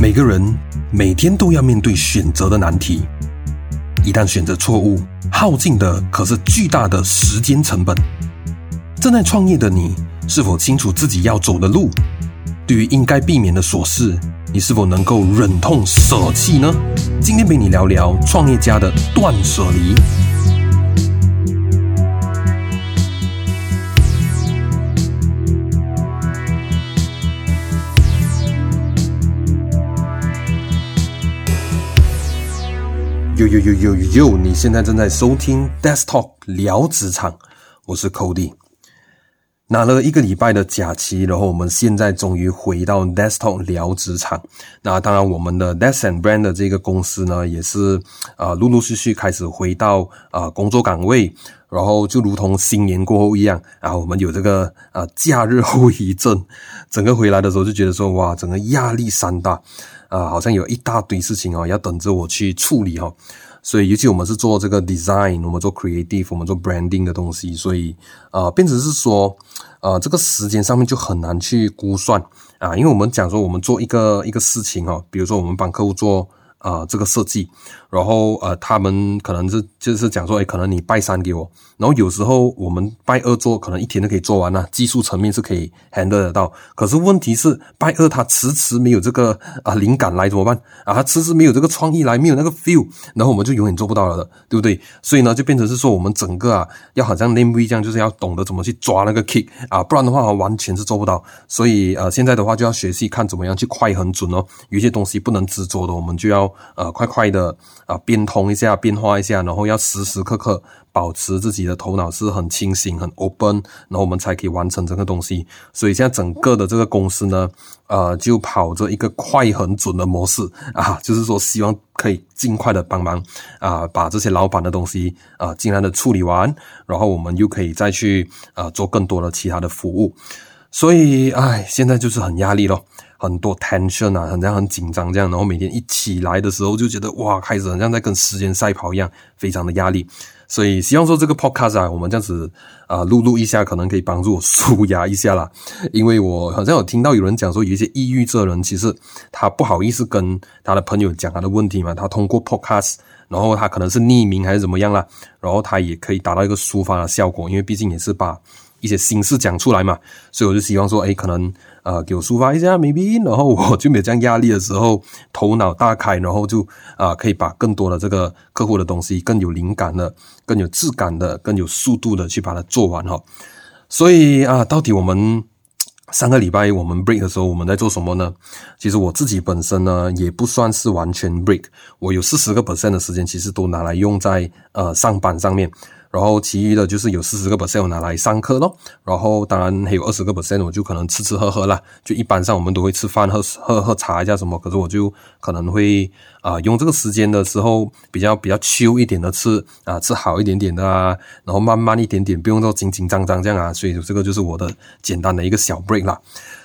每个人每天都要面对选择的难题，一旦选择错误，耗尽的可是巨大的时间成本。正在创业的你，是否清楚自己要走的路？对于应该避免的琐事，你是否能够忍痛舍弃呢？今天陪你聊聊创业家的断舍离。呦呦呦呦呦！你现在正在收听 Desk Talk 聊职场，我是 Cody。拿了一个礼拜的假期，然后我们现在终于回到 desktop 聊职场。那当然，我们的 Desk and Brand 的这个公司呢，也是啊、呃，陆陆续续开始回到啊、工作岗位。然后就如同新年过后一样啊，我们有这个啊假日后遗症，整个回来的时候就觉得说哇，整个压力山大。啊，好像有一大堆事情哦，要等着我去处理哦。所以，尤其我们是做这个 design，我们做 creative，我们做 branding 的东西，所以呃，变成是说，呃，这个时间上面就很难去估算啊，因为我们讲说，我们做一个一个事情哦，比如说我们帮客户做。呃，这个设计，然后呃，他们可能是就是讲说，诶，可能你拜三给我，然后有时候我们拜二做，可能一天就可以做完了，技术层面是可以 handle 得到。可是问题是，拜二他迟迟没有这个啊灵感来怎么办？啊，他迟迟没有这个创意来，没有那个 feel，然后我们就永远做不到了的，对不对？所以呢，就变成是说，我们整个啊，要好像 Namewee 这样，就是要懂得怎么去抓那个 kick 啊，不然的话完全是做不到。所以呃，现在的话就要学习看怎么样去快很准哦，有些东西不能执着的，我们就要。呃，快快的啊，变通一下，变化一下，然后要时时刻刻保持自己的头脑是很清醒、很 open，然后我们才可以完成这个东西。所以现在整个的这个公司呢，呃，就跑着一个快很准的模式啊，就是说希望可以尽快的帮忙啊，把这些老板的东西啊尽量的处理完，然后我们又可以再去啊做更多的其他的服务。所以，哎，现在就是很压力咯。很多 tension 啊，很这样很紧张这样，然后每天一起来的时候就觉得哇，开始很像在跟时间赛跑一样，非常的压力。所以希望说这个 podcast 啊，我们这样子啊录录一下，可能可以帮助我舒压一下啦。因为我好像有听到有人讲说，有一些抑郁症人其实他不好意思跟他的朋友讲他的问题嘛，他通过 podcast，然后他可能是匿名还是怎么样啦，然后他也可以达到一个抒发的效果，因为毕竟也是把一些心事讲出来嘛，所以我就希望说，诶，可能。呃，给我抒发一下，maybe，然后我就没有这样压力的时候，头脑大开，然后就啊、可以把更多的这个客户的东西，更有灵感的、更有质感的、更有速度的去把它做完哈。所以啊，到底我们上个礼拜我们 break 的时候，我们在做什么呢？其实我自己本身呢，也不算是完全 break，我有四十个 percent 的时间，其实都拿来用在呃上班上面。然后其余的就是有四十个 percent 我拿来上课咯，然后当然还有二十个 percent 我就可能吃吃喝喝啦，就一般上我们都会吃饭喝喝喝茶一下什么，可是我就可能会啊、用这个时间的时候比较比较 chill 一点的吃啊吃好一点点的啊，然后慢慢一点点，不用说紧紧张张这样啊，所以这个就是我的简单的一个小 break 啦。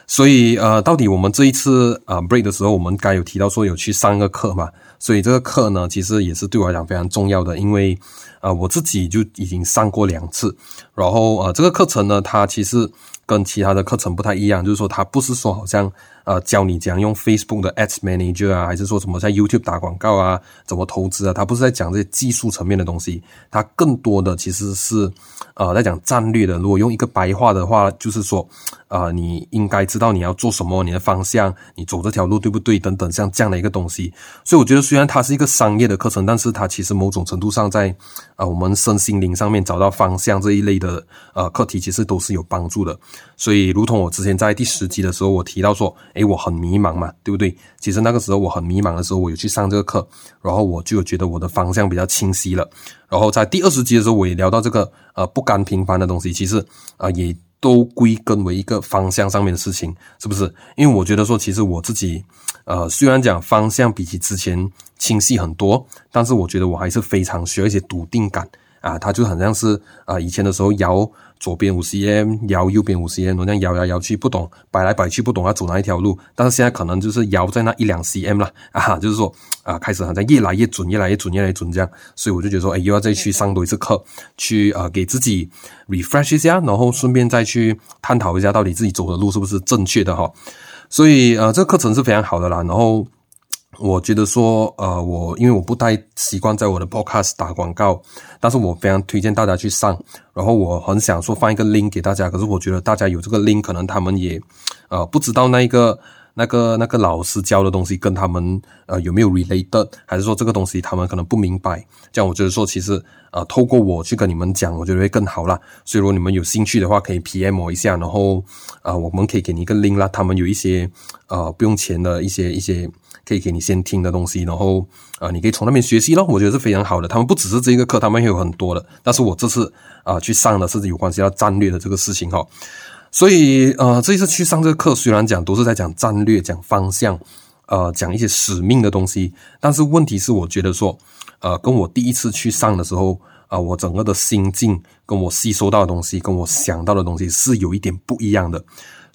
所以呃，到底我们这一次啊、呃、break 的时候，我们该有提到说有去上一个课嘛，所以这个课呢，其实也是对我来讲非常重要的，因为。啊、我自己就已经上过两次，然后啊，这个课程呢，它其实跟其他的课程不太一样，就是说它不是说好像。呃，教你怎样用 Facebook 的 Ads Manager 啊，还是说什么在 YouTube 打广告啊，怎么投资啊？他不是在讲这些技术层面的东西，他更多的其实是呃在讲战略的。如果用一个白话的话，就是说，呃，你应该知道你要做什么，你的方向，你走这条路对不对？等等，像这样的一个东西。所以我觉得，虽然它是一个商业的课程，但是它其实某种程度上在、呃、我们身心灵上面找到方向这一类的呃课题，其实都是有帮助的。所以，如同我之前在第十集的时候，我提到说。诶，我很迷茫嘛，对不对？其实那个时候我很迷茫的时候，我有去上这个课，然后我就觉得我的方向比较清晰了。然后在第二十集的时候，我也聊到这个呃不甘平凡的东西，其实啊、也都归根为一个方向上面的事情，是不是？因为我觉得说，其实我自己呃虽然讲方向比起之前清晰很多，但是我觉得我还是非常需要一些笃定感。啊，它就很像是啊，以前的时候摇左边五 cm，摇右边五 cm，这样摇来摇去不懂，摆来摆去不懂要走哪一条路。但是现在可能就是摇在那一两 cm 了啊，就是说啊，开始好像越来越准，越来越准，越来越准这样。所以我就觉得说，哎，又要再去上多一次课，去啊给自己 refresh 一下，然后顺便再去探讨一下到底自己走的路是不是正确的哈。所以呃，这个课程是非常好的啦，然后。我觉得说，呃，我因为我不太习惯在我的 podcast 打广告，但是我非常推荐大家去上。然后我很想说放一个 link 给大家，可是我觉得大家有这个 link，可能他们也，呃，不知道那一个。那个那个老师教的东西跟他们呃有没有 related，还是说这个东西他们可能不明白？这样我觉得说其实呃透过我去跟你们讲，我觉得会更好啦。所以如果你们有兴趣的话，可以 PM 我一下，然后呃我们可以给你一个 link 啦。他们有一些呃不用钱的一些一些可以给你先听的东西，然后呃你可以从那边学习咯。我觉得是非常好的。他们不只是这一个课，他们还有很多的。但是我这次啊、去上的是有关系到战略的这个事情哈。所以，呃，这一次去上这个课，虽然讲都是在讲战略、讲方向，呃，讲一些使命的东西，但是问题是，我觉得说，呃，跟我第一次去上的时候，啊、我整个的心境，跟我吸收到的东西，跟我想到的东西是有一点不一样的。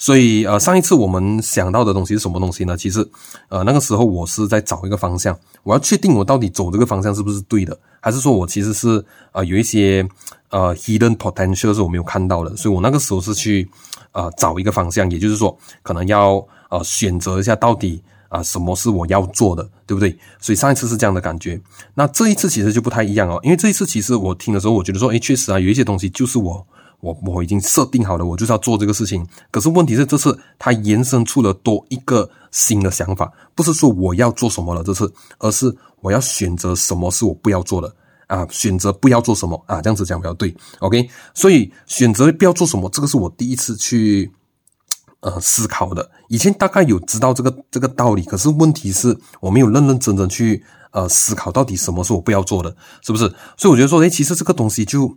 所以，呃，上一次我们想到的东西是什么东西呢？其实，呃，那个时候我是在找一个方向，我要确定我到底走这个方向是不是对的，还是说我其实是呃有一些呃 hidden potential 是我没有看到的。所以我那个时候是去呃找一个方向，也就是说，可能要呃选择一下到底啊、什么是我要做的，对不对？所以上一次是这样的感觉，那这一次其实就不太一样哦，因为这一次其实我听的时候，我觉得说，诶，确实啊，有一些东西就是我。我我已经设定好了，我就是要做这个事情。可是问题是，这次它延伸出了多一个新的想法，不是说我要做什么了这次，而是我要选择什么是我不要做的啊，选择不要做什么啊，这样子讲比较对。OK，所以选择不要做什么，这个是我第一次去呃思考的。以前大概有知道这个这个道理，可是问题是我没有认认真真去呃思考到底什么是我不要做的，是不是？所以我觉得说，诶，其实这个东西就。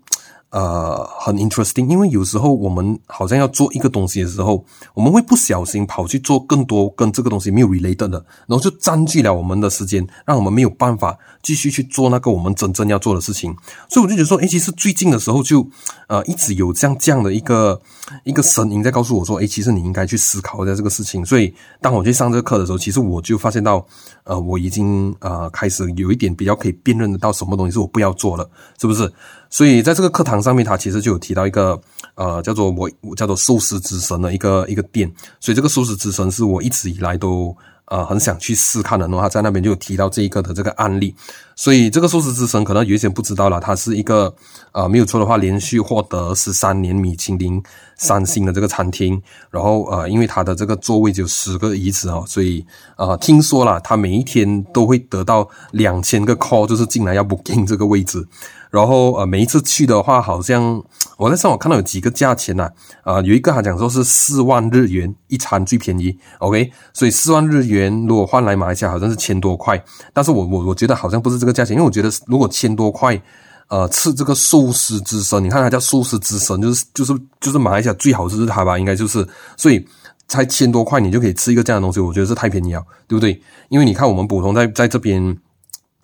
呃，很 interesting，因为有时候我们好像要做一个东西的时候，我们会不小心跑去做更多跟这个东西没有 related 的，然后就占据了我们的时间，让我们没有办法继续去做那个我们真正要做的事情。所以我就觉得说，诶，其实最近的时候就呃一直有这样这样的一个一个声音在告诉我说，诶，其实你应该去思考一下这个事情。所以当我去上这个课的时候，其实我就发现到，呃，我已经呃开始有一点比较可以辨认得到什么东西是我不要做了，是不是？所以在这个课堂上面，他其实就有提到一个呃叫做我叫做寿司之神的一个一个店。所以这个寿司之神是我一直以来都呃很想去试看的。然后他在那边就有提到这一个的这个案例。所以这个寿司之神可能有一些不知道了，它是一个呃没有错的话，连续获得十三年米其林三星的这个餐厅。然后呃因为它的这个座位只有十个椅子哦，所以呃听说了，他每一天都会得到两千个 call，就是进来要 booking 这个位置。然后呃，每一次去的话，好像我在上网看到有几个价钱呐，啊，有一个还讲说是四万日元一餐最便宜，OK，所以四万日元如果换来马来西亚好像是千多块，但是我我我觉得好像不是这个价钱，因为我觉得如果千多块，呃，吃这个寿司之神，你看它叫寿司之神，就是就是就是马来西亚最好吃是它吧，应该就是，所以才千多块你就可以吃一个这样的东西，我觉得是太便宜了，对不对？因为你看我们普通在在这边。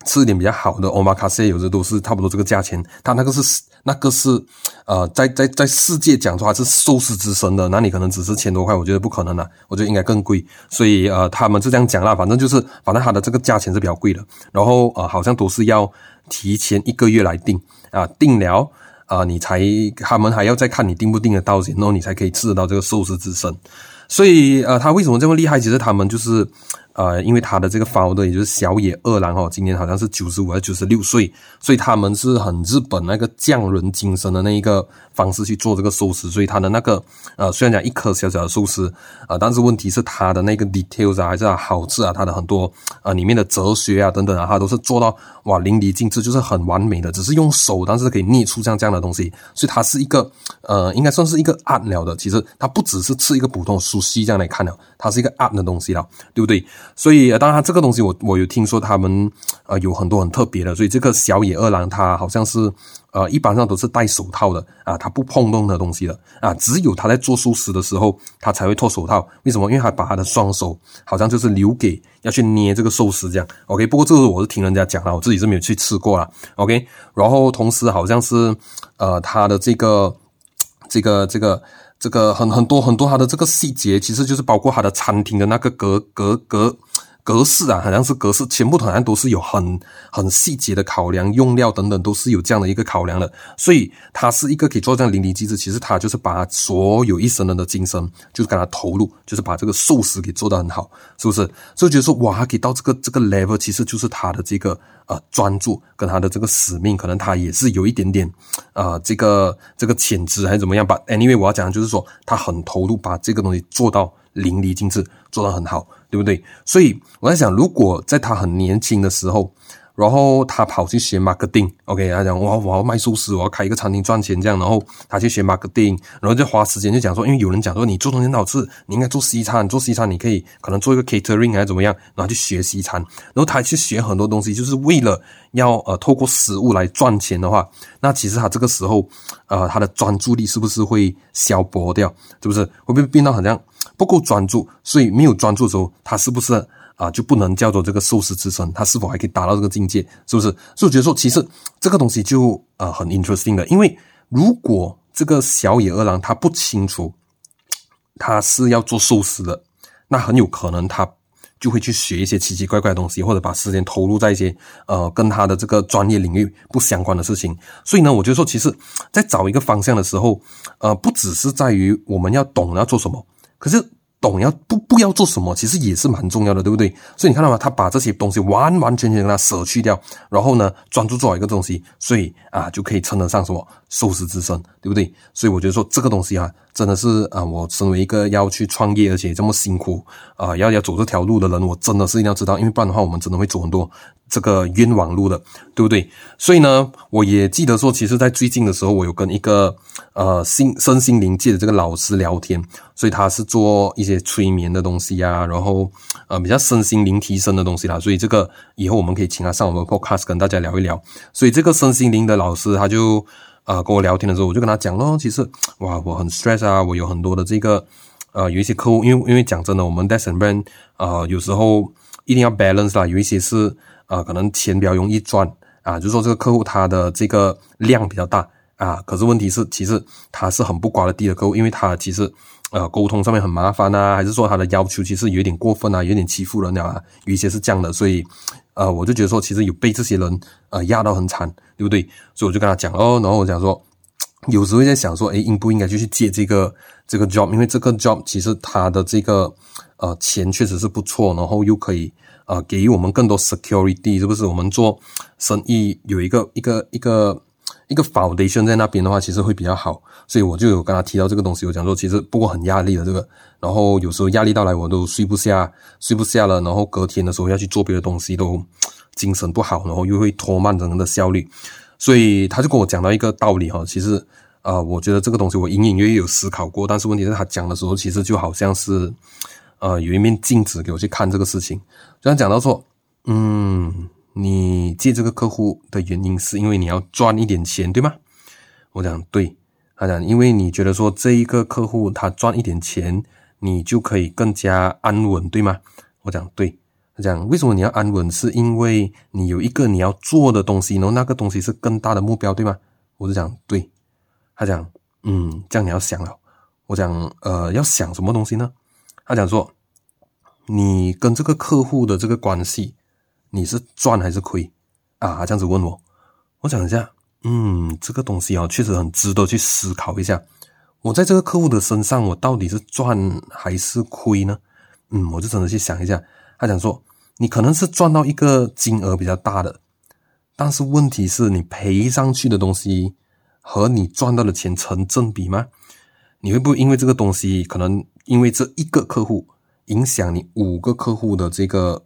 吃一点比较好的 omakase，有的都是差不多这个价钱。它那个是那个是呃，在在在世界讲出来是寿司之神的，那你可能只是千多块，我觉得不可能啦，我觉得应该更贵。所以呃，他们是这样讲啦，反正就是反正它的这个价钱是比较贵的。然后呃，好像都是要提前一个月来订啊，订了啊，你才他们还要再看你订不订得到，然后你才可以吃得到这个寿司之神。所以呃，他为什么这么厉害？其实他们就是。呃，因为他的这个 founder 也就是小野二郎哦，今年好像是九十五还是九十六岁，所以他们是很日本那个匠人精神的那一个方式去做这个寿司，所以他的那个呃，虽然讲一颗小小的寿司啊，呃，但是问题是他的那个 details 啊，还是好吃啊，他的很多呃里面的哲学啊等等啊，他都是做到哇淋漓尽致，就是很完美的，只是用手，但是可以捏出像这样的东西，所以它是一个呃，应该算是一个 art 了的。其实它不只是吃一个普通的 sushi 这样来看的，它是一个 art 的东西了，对不对？所以，当然，这个东西我我有听说他们呃有很多很特别的，所以这个小野二郎他好像是呃一般上都是戴手套的啊，他不碰动的东西的啊，只有他在做寿司的时候他才会脱手套。为什么？因为他把他的双手好像就是留给要去捏这个寿司这样。OK，不过这个我是听人家讲了，我自己是没有去吃过啦。OK，然后同时好像是呃他的这个这个。这个这个很很多很多，它的这个细节其实就是包括它的餐厅的那个隔隔隔格式啊，好像是格式，全部好像都是有很很细节的考量，用料等等都是有这样的一个考量的，所以它是一个可以做这样淋漓尽致。其实它就是把所有一生人的精神，就是给他投入，就是把这个寿司给做得很好，是不是？所以觉得说哇，可以到这个这个 level，其实就是他的这个呃专注跟他的这个使命，可能他也是有一点点呃这个这个潜质还是怎么样吧。Anyway，我要讲的就是说他很投入，把这个东西做到。淋漓尽致，做的很好，对不对？所以我在想，如果在他很年轻的时候，然后他跑去学 marketing，OK，他讲哇，我要卖寿司，我要开一个餐厅赚钱这样，然后他去学 marketing，然后就花时间就讲说，因为有人讲说你做东西很好吃，你应该做西餐，做西餐你可以可能做一个 catering 还是怎么样，然后去学西餐，然后他去学很多东西，就是为了要呃透过食物来赚钱的话，那其实他这个时候呃他的专注力是不是会消薄掉？是不是会不会变到好像？不够专注，所以没有专注的时候，他是不是啊、就不能叫做这个寿司之神？他是否还可以达到这个境界？是不是？所以我觉得说，其实这个东西就、呃、很 interesting 的，因为如果这个小野二郎他不清楚他是要做寿司的，那很有可能他就会去学一些奇奇怪怪的东西，或者把时间投入在一些呃跟他的这个专业领域不相关的事情。所以呢，我觉得说，其实在找一个方向的时候，呃，不只是在于我们要懂要做什么。可是懂要不不要做什么，其实也是蛮重要的，对不对？所以你看到吗？他把这些东西完完全全给他舍去掉，然后呢，专注做好一个东西，所以啊，就可以称得上什么寿司之神，对不对？所以我觉得说这个东西啊，真的是啊，我身为一个要去创业而且这么辛苦啊，要要走这条路的人，我真的是一定要知道，因为不然的话，我们真的会走很多。这个冤枉路的，对不对？所以呢，我也记得说，其实，在最近的时候，我有跟一个呃心身心灵界的这个老师聊天，所以他是做一些催眠的东西啊，然后呃比较身心灵提升的东西啦。所以这个以后我们可以请他上我们 Podcast 跟大家聊一聊。所以这个身心灵的老师，他就啊跟我聊天的时候，我就跟他讲咯，其实 哇，我很 stress 啊，我有很多的这个呃有一些客户，因为因为讲真的，我们 Des and Ben 呃有时候一定要 balance 啦，有一些是。啊、可能钱比较容易赚啊，就是说这个客户他的这个量比较大啊，可是问题是，其实他是很不挂的地的客户，因为他其实呃沟通上面很麻烦啊，还是说他的要求其实有点过分啊，有点欺负人啊，有一些是这样的，所以呃，我就觉得说，其实有被这些人呃压到很惨，对不对？所以我就跟他讲哦，然后我讲说，有时候在想说，诶，应不应该就去接这个这个 job？因为这个 job 其实他的这个呃钱确实是不错，然后又可以。啊，给予我们更多 security，是不是？我们做生意有一个一个一个一个 foundation 在那边的话，其实会比较好。所以我就有跟他提到这个东西，我讲说，其实不过很压力的这个，然后有时候压力到来，我都睡不下，睡不下了，然后隔天的时候要去做别的东西，都精神不好，然后又会拖慢整个的效率。所以他就跟我讲到一个道理哈，其实啊、我觉得这个东西我隐隐约约有思考过，但是问题是，他讲的时候，其实就好像是。呃，有一面镜子给我去看这个事情，就像讲到说，嗯，你借这个客户的原因是因为你要赚一点钱，对吗？我讲对，他讲，因为你觉得说这一个客户他赚一点钱，你就可以更加安稳，对吗？我讲对，他讲为什么你要安稳？是因为你有一个你要做的东西，然后那个东西是更大的目标，对吗？我就讲对，他讲，嗯，这样你要想了。我讲，呃，要想什么东西呢？他讲说，你跟这个客户的这个关系，你是赚还是亏啊？这样子问我，我想一下，嗯，这个东西啊，确实很值得去思考一下。我在这个客户的身上，我到底是赚还是亏呢？嗯，我就真的去想一下。他讲说，你可能是赚到一个金额比较大的，但是问题是你赔上去的东西和你赚到的钱成正比吗？你会不会因为这个东西可能？因为这一个客户影响你五个客户的这个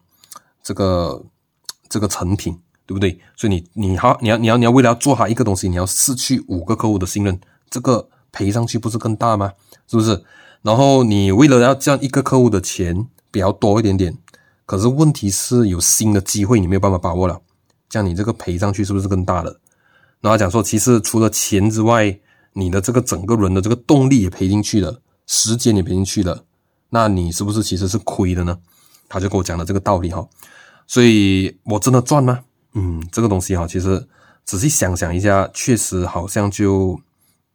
这个这个成品，对不对？所以你你好，你要你要你要为了要做好一个东西，你要失去五个客户的信任，这个赔上去不是更大吗？是不是？然后你为了要这样一个客户的钱比较多一点点，可是问题是有新的机会你没有办法把握了，这样你这个赔上去是不是更大了？然后讲说，其实除了钱之外，你的这个整个人的这个动力也赔进去了。时间也赔进去了，那你是不是其实是亏的呢？他就跟我讲了这个道理哈，所以我真的赚吗？嗯，这个东西哈，其实仔细想想一下，确实好像就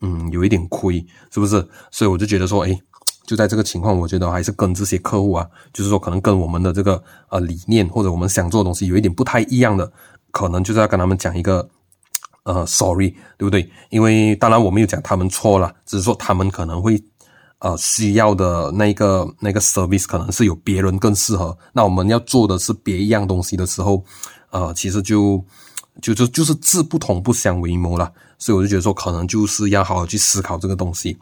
嗯有一点亏，是不是？所以我就觉得说，诶，就在这个情况，我觉得还是跟这些客户啊，就是说可能跟我们的这个呃理念或者我们想做的东西有一点不太一样的，可能就是要跟他们讲一个呃 sorry，对不对？因为当然我没有讲他们错了，只是说他们可能会呃需要的那个那个 service 可能是有别人更适合，那我们要做的是别一样东西的时候，呃，其实就就就就是志不同不相为谋了，所以我就觉得说可能就是要好好去思考这个东西。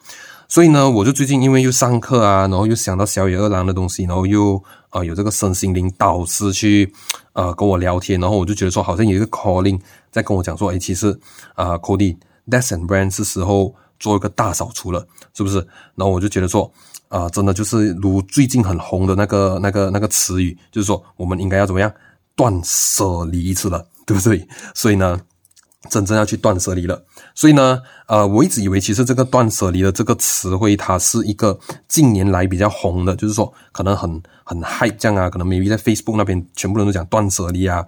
所以呢，我就最近因为又上课啊，然后又想到小野二郎的东西，然后又啊、呃、有这个身心灵导师去呃跟我聊天，然后我就觉得说好像有一个 calling 在跟我讲说，诶，其实啊、呃、Cody Desk and Brand 是时候做一个大扫除了，是不是？然后我就觉得说啊、真的就是如最近很红的那个那个那个词语，就是说我们应该要怎么样断舍离一次了，对不对？所以呢。真正要去断舍离了，所以呢，呃，我一直以为其实这个断舍离的这个词汇，它是一个近年来比较红的，就是说可能很很 hype 这样啊，可能 maybe 在 Facebook 那边全部人都讲断舍离啊。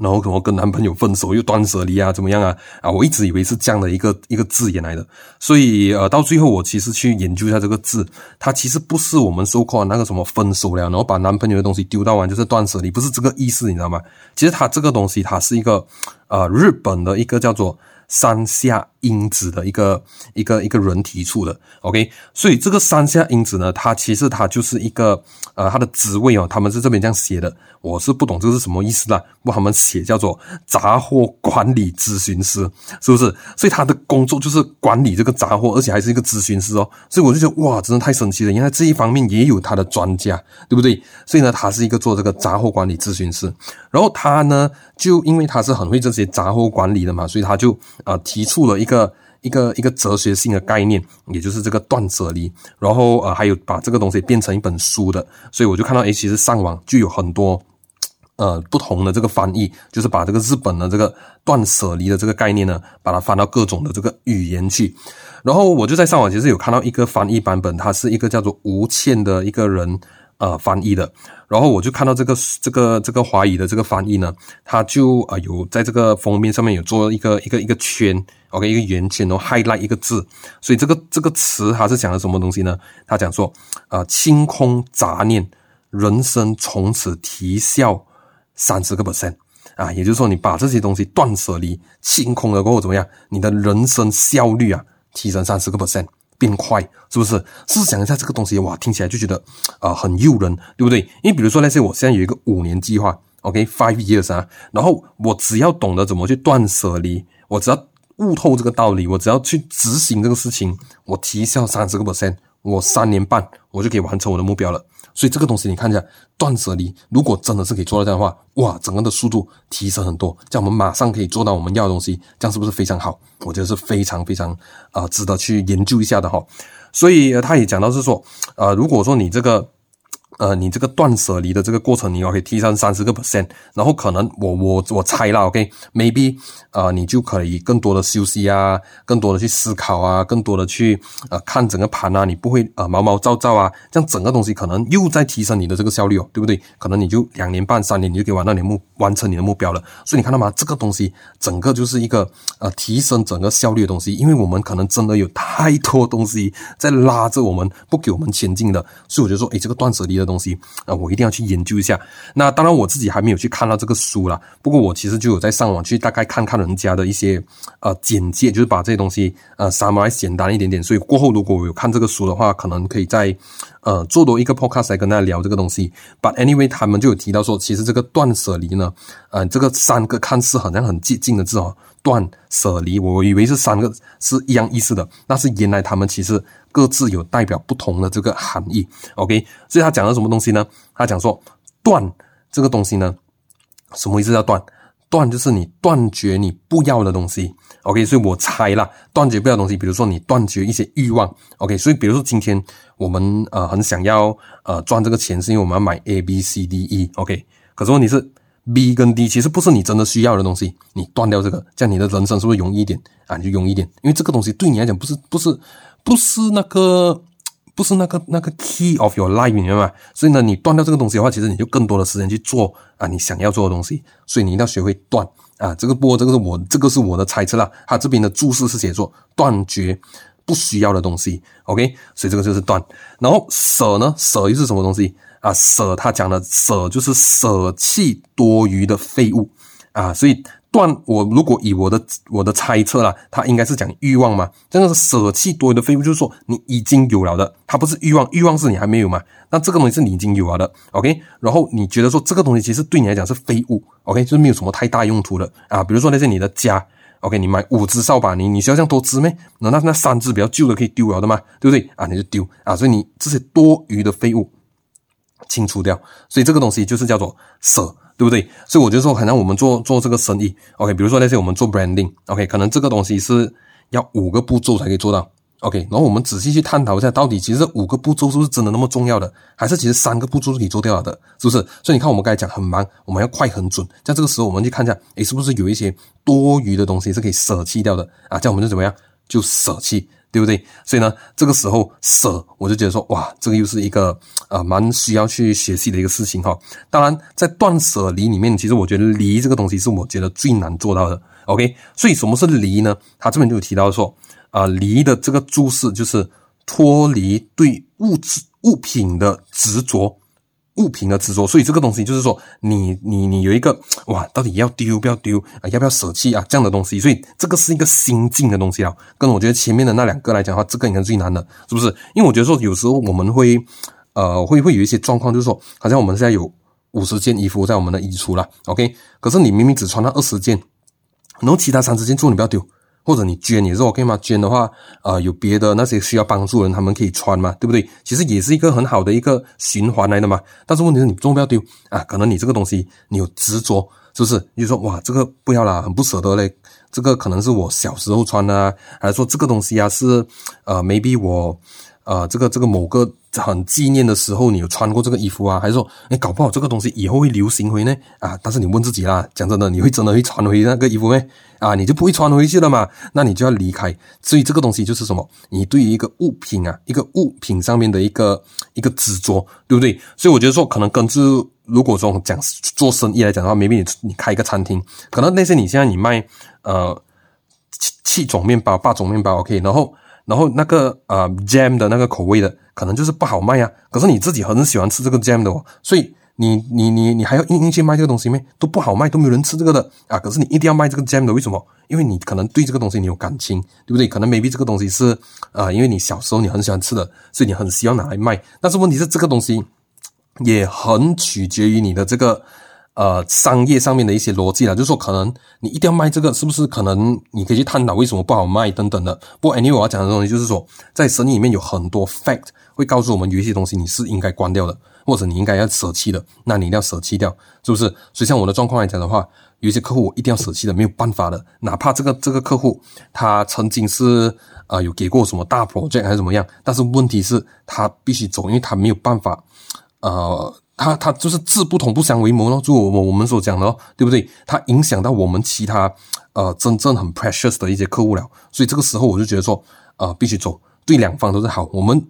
然后可能跟男朋友分手又断舍离啊，怎么样啊？啊，我一直以为是这样的一个一个字眼来的，所以呃，到最后我其实去研究一下这个字，它其实不是我们说过那个什么分手了，然后把男朋友的东西丢到完就是断舍离，不是这个意思，你知道吗？其实它这个东西它是一个呃日本的一个叫做。山下英子的一个一个一个人提出的，OK，所以这个三下英子呢，它其实它就是一个呃，它的职位哦，他们是这边这样写的，我是不懂这是什么意思啦，不他们写叫做杂货管理咨询师，是不是？所以他的工作就是管理这个杂货，而且还是一个咨询师哦，所以我就觉得哇，真的太神奇了，原来这一方面也有他的专家，对不对？所以呢，他是一个做这个杂货管理咨询师，然后他呢，就因为他是很会这些杂货管理的嘛，所以他就。啊、呃，提出了一个一个一个哲学性的概念，也就是这个断舍离，然后呃，还有把这个东西变成一本书的，所以我就看到，诶，其实上网就有很多呃不同的这个翻译，就是把这个日本的这个断舍离的这个概念呢，把它翻到各种的这个语言去，然后我就在上网其实有看到一个翻译版本，它是一个叫做吴倩的一个人。呃，翻译的，然后我就看到这个这个这个华语的这个翻译呢，他就啊、有在这个封面上面有做一个一个一个圈，OK 一个圆圈，然后 highlight 一个字，所以这个这个词它是讲的什么东西呢？他讲说啊、清空杂念，人生从此提效三十个 percent 啊，也就是说你把这些东西断舍离清空了过后怎么样？你的人生效率啊提升三十个 percent。变快是不是？试想一下这个东西，哇，听起来就觉得啊、很诱人，对不对？因为比如说那些我现在有一个五年计划，OK，five years 啊，然后我只要懂得怎么去断舍离，我只要悟透这个道理，我只要去执行这个事情，我提效三十个 percent，我三年半我就可以完成我的目标了。所以这个东西你看一下，断舍离如果真的是可以做到这样的话，哇，整个的速度提升很多，这样我们马上可以做到我们要的东西，这样是不是非常好？我觉得是非常非常啊、值得去研究一下的哈。所以他也讲到是说，呃，如果说你这个。呃，你这个断舍离的这个过程，你要可以提升三十个 percent，然后可能我我我猜啦，OK，maybe，、呃，你就可以更多的休息啊，更多的去思考啊，更多的去呃看整个盘啊，你不会呃毛毛躁躁啊，这样整个东西可能又在提升你的这个效率哦，对不对？可能你就两年半三年你就可以完到你目完成你的目标了。所以你看到吗？这个东西整个就是一个呃提升整个效率的东西，因为我们可能真的有太多东西在拉着我们，不给我们前进的，所以我就说，诶，这个断舍离的。东西啊，我一定要去研究一下。那当然，我自己还没有去看到这个书啦。不过，我其实就有在上网去大概看看人家的一些呃简介，就是把这些东西呃 summarize 简单一点点。所以过后如果我有看这个书的话，可能可以在呃做多一个 podcast 来跟大家聊这个东西。But anyway，他们就有提到说，其实这个断舍离呢，呃，这个三个看似好像很接近的字哦，断舍离，我以为是三个是一样意思的，但是原来他们其实。各自有代表不同的这个含义，OK，所以他讲了什么东西呢？他讲说断这个东西呢，什么意思叫断？断就是你断绝你不要的东西，OK，所以我猜啦，断绝不要东西，比如说你断绝一些欲望，OK，所以比如说今天我们呃很想要呃赚这个钱，是因为我们要买 A B C D E，OK，可是问题是 B 跟 D 其实不是你真的需要的东西，你断掉这个，这样你的人生是不是容易一点啊？就容易一点，因为这个东西对你来讲不是不是。不是那个，不是那个那个 key of your life，明白吗？所以呢，你断掉这个东西的话，其实你就更多的时间去做啊，你想要做的东西。所以你一定要学会断啊，这个不过这个是我这个是我的猜测啦。他这边的注释是写作断绝不需要的东西，OK，所以这个就是断。然后舍呢，舍又是什么东西啊？舍他讲的舍就是舍弃多余的废物啊，所以。断，我如果以我的我的猜测啦，他应该是讲欲望嘛，真的是舍弃多余的废物，就是说你已经有了的，它不是欲望，欲望是你还没有嘛，那这个东西是你已经有了的，OK，然后你觉得说这个东西其实对你来讲是废物，OK，就是没有什么太大用途的啊，比如说那些你的家，OK，你买五只扫把，你你需要这样多支咩？那那那三只比较旧的可以丢了的吗，对不对？啊，你就丢啊，所以你这些多余的废物清除掉，所以这个东西就是叫做舍。对不对？所以我就说，可能我们做做这个生意，OK，比如说那些我们做 branding，OK，可能这个东西是要五个步骤才可以做到，OK，然后我们仔细去探讨一下，到底其实这五个步骤是不是真的那么重要的，还是其实三个步骤是可以做掉的，是不是？所以你看，我们刚才讲很忙，我们要快很准，在这个时候我们去看一下，诶，是不是有一些多余的东西是可以舍弃掉的啊？这样我们就怎么样？就舍弃。对不对？所以呢，这个时候舍，我就觉得说，哇，这个又是一个呃蛮需要去学习的一个事情哈。当然，在断舍离里面，其实我觉得离这个东西是我觉得最难做到的。OK，所以什么是离呢？他这边就有提到说，啊、离的这个注释就是脱离对物质物品的执着。物品的执着，所以这个东西就是说，你你你有一个哇，到底要丢不要丢啊？要不要舍弃啊？这样的东西，所以这个是一个心境的东西啊。跟我觉得前面的那两个来讲的话，这个应该最难的，是不是？因为我觉得说，有时候我们会呃会会有一些状况，就是说，好像我们现在有五十件衣服在我们的衣橱了，OK，可是你明明只穿了二十件，然后其他三十件做你不要丢。或者你捐也是 OK 吗？捐的话，呃，有别的那些需要帮助的人，他们可以穿嘛，对不对？其实也是一个很好的一个循环来的嘛。但是问题是你中不要丢啊，可能你这个东西你有执着，是不是？你就说哇，这个不要啦，很不舍得嘞。这个可能是我小时候穿的啊，还是说这个东西啊是呃，maybe 我。呃，这个这个某个很纪念的时候，你有穿过这个衣服啊？还是说，你搞不好这个东西以后会流行回呢？啊，但是你问自己啦，讲真的，你会真的会穿回那个衣服没？啊，你就不会穿回去了嘛？那你就要离开。所以这个东西就是什么？你对于一个物品啊，一个物品上面的一个一个执着，对不对？所以我觉得说，可能根据如果说讲做生意来讲的话，maybe 你你开一个餐厅，可能那些你现在你卖呃七七种面包、八种面包，OK，然后。然后那个呃 jam 的那个口味的，可能就是不好卖啊。可是你自己很喜欢吃这个 jam 的哦，所以你你你你还要硬硬去卖这个东西咩？都不好卖，都没有人吃这个的啊。可是你一定要卖这个 jam 的，为什么？因为你可能对这个东西你有感情，对不对？可能 maybe 这个东西是啊、呃，因为你小时候你很喜欢吃的，所以你很希望拿来卖。但是问题是这个东西也很取决于你的这个。呃，商业上面的一些逻辑啦，就是说，可能你一定要卖这个，是不是？可能你可以去探讨为什么不好卖等等的。不过，anyway，我要讲的东西就是说，在生意里面有很多 fact 会告诉我们，有一些东西你是应该关掉的，或者你应该要舍弃的，那你一定要舍弃掉，是不是？所以，像我的状况来讲的话，有一些客户我一定要舍弃的，没有办法的。哪怕这个这个客户他曾经是呃有给过什么大 project 还是怎么样，但是问题是，他必须走，因为他没有办法，呃。他他就是志不同不相为谋咯，就我我们所讲的哦，对不对？他影响到我们其他呃真正很 precious 的一些客户了，所以这个时候我就觉得说，呃，必须走，对两方都是好。我们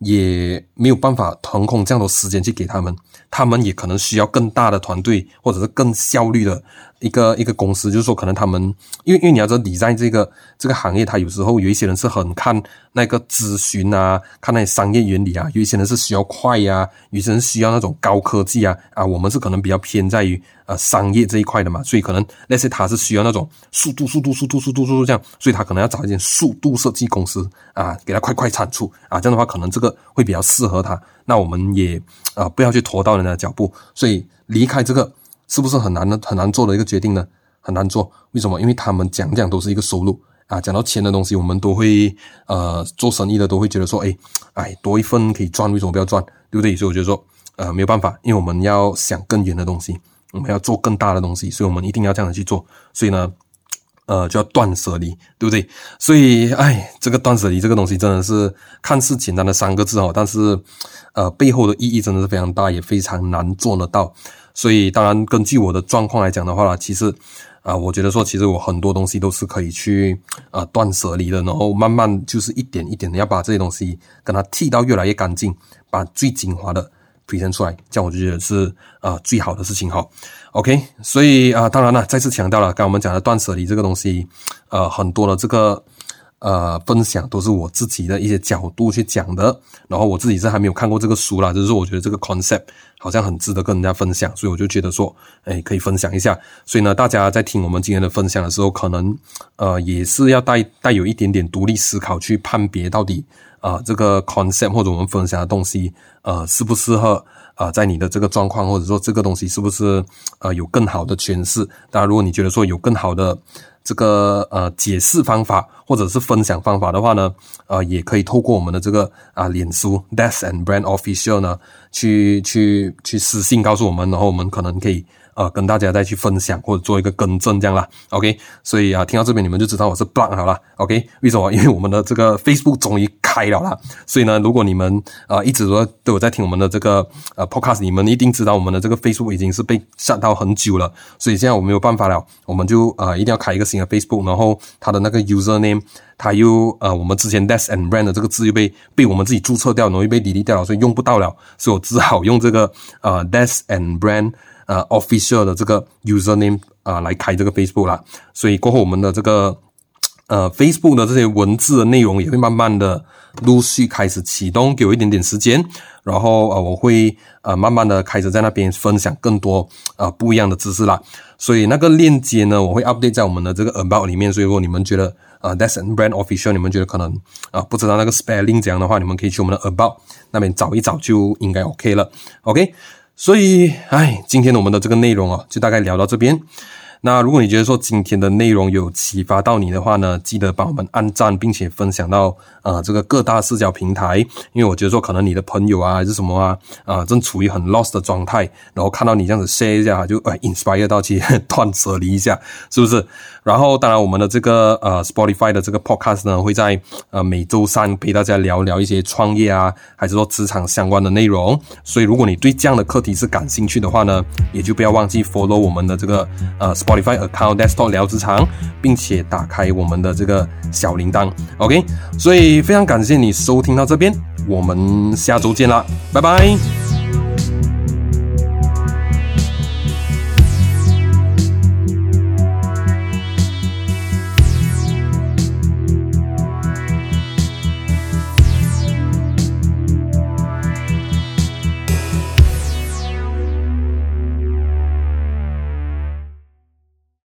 也没有办法腾空这样的时间去给他们，他们也可能需要更大的团队或者是更效率的。一个一个公司，就是说，可能他们，因为因为你要知道，你在这个这个行业，他有时候有一些人是很看那个咨询啊，看那些商业原理啊，有一些人是需要快呀、啊，有些人需要那种高科技啊，啊，我们是可能比较偏在于呃商业这一块的嘛，所以可能那些他是需要那种速度、速度、速度、速度、速度这样，所以他可能要找一间速度设计公司啊，给他快快产出啊，这样的话可能这个会比较适合他。那我们也啊、不要去拖到人家的脚步，所以离开这个。是不是很难呢？很难做的一个决定呢？很难做，为什么？因为他们讲讲都是一个收入啊，讲到钱的东西，我们都会呃做生意的都会觉得说，哎哎，多一份可以赚，为什么不要赚？对不对？所以我觉得说，呃，没有办法，因为我们要想更远的东西，我们要做更大的东西，所以我们一定要这样子去做。所以呢，呃，就要断舍离，对不对？所以，哎，这个断舍离这个东西真的是看似简单的三个字哦，但是呃，背后的意义真的是非常大，也非常难做得到。所以，当然，根据我的状况来讲的话呢，其实，啊、我觉得说，其实我很多东西都是可以去啊、呃、断舍离的，然后慢慢就是一点一点的要把这些东西跟它剃到越来越干净，把最精华的体现出来，这样我就觉得是啊、最好的事情哈。OK，所以啊、当然了，再次强调了，刚刚我们讲的断舍离这个东西，呃，很多的这个。呃分享都是我自己的一些角度去讲的，然后我自己是还没有看过这个书啦，就是我觉得这个 concept 好像很值得跟人家分享，所以我就觉得说，哎，可以分享一下。所以呢，大家在听我们今天的分享的时候，可能呃也是要带带有一点点独立思考去判别到底啊、这个 concept 或者我们分享的东西呃适不适合。啊、在你的这个状况，或者说这个东西是不是呃有更好的诠释？当然，如果你觉得说有更好的这个呃解释方法，或者是分享方法的话呢，呃，也可以透过我们的这个啊、脸书 Death and Brand Official 呢，去去去私信告诉我们，然后我们可能可以。呃，跟大家再去分享或者做一个更正这样啦，OK，所以啊，听到这边你们就知道我是布朗好了，OK，为什么？因为我们的这个 Facebook 终于开了啦，所以呢，如果你们啊、呃、一直都都有在听我们的这个呃 Podcast，你们一定知道我们的这个 Facebook 已经是被下到很久了，所以现在我没有办法了，我们就啊、呃、一定要开一个新的 Facebook，然后它的那个 User Name，它又呃我们之前 Desk and Brand 的这个字又被被我们自己注册掉，容易被 delete 掉了，所以用不到了，所以我只好用这个呃 Desk and Brand。呃，official 的这个 username 啊、来开这个 Facebook 啦，所以过后我们的这个呃 Facebook 的这些文字的内容也会慢慢的陆续开始启动，给我一点点时间，然后呃我会呃慢慢的开始在那边分享更多呃不一样的知识啦，所以那个链接呢，我会 update 在我们的这个 about 里面，所以如果你们觉得呃 Desk and Brand Official，你们觉得可能啊、不知道那个 spelling 怎样的话，你们可以去我们的 about 那边找一找，就应该 OK 了，OK。所以，哎，今天我们的这个内容啊，就大概聊到这边。那如果你觉得说今天的内容有启发到你的话呢，记得帮我们按赞，并且分享到呃这个各大社交平台，因为我觉得说可能你的朋友啊还是什么啊啊、正处于很 lost 的状态，然后看到你这样子 share 一下，就 哎 inspire 到去断舍离一下，是不是？然后当然我们的这个呃 Spotify 的这个 podcast 呢，会在呃每周三陪大家聊聊一些创业啊，还是说职场相关的内容。所以如果你对这样的课题是感兴趣的话呢，也就不要忘记 follow 我们的这个呃。Spotify account Desktop 聊职场，并且打开我们的这个小铃铛，OK。所以非常感谢你收听到这边，我们下周见啦，拜拜。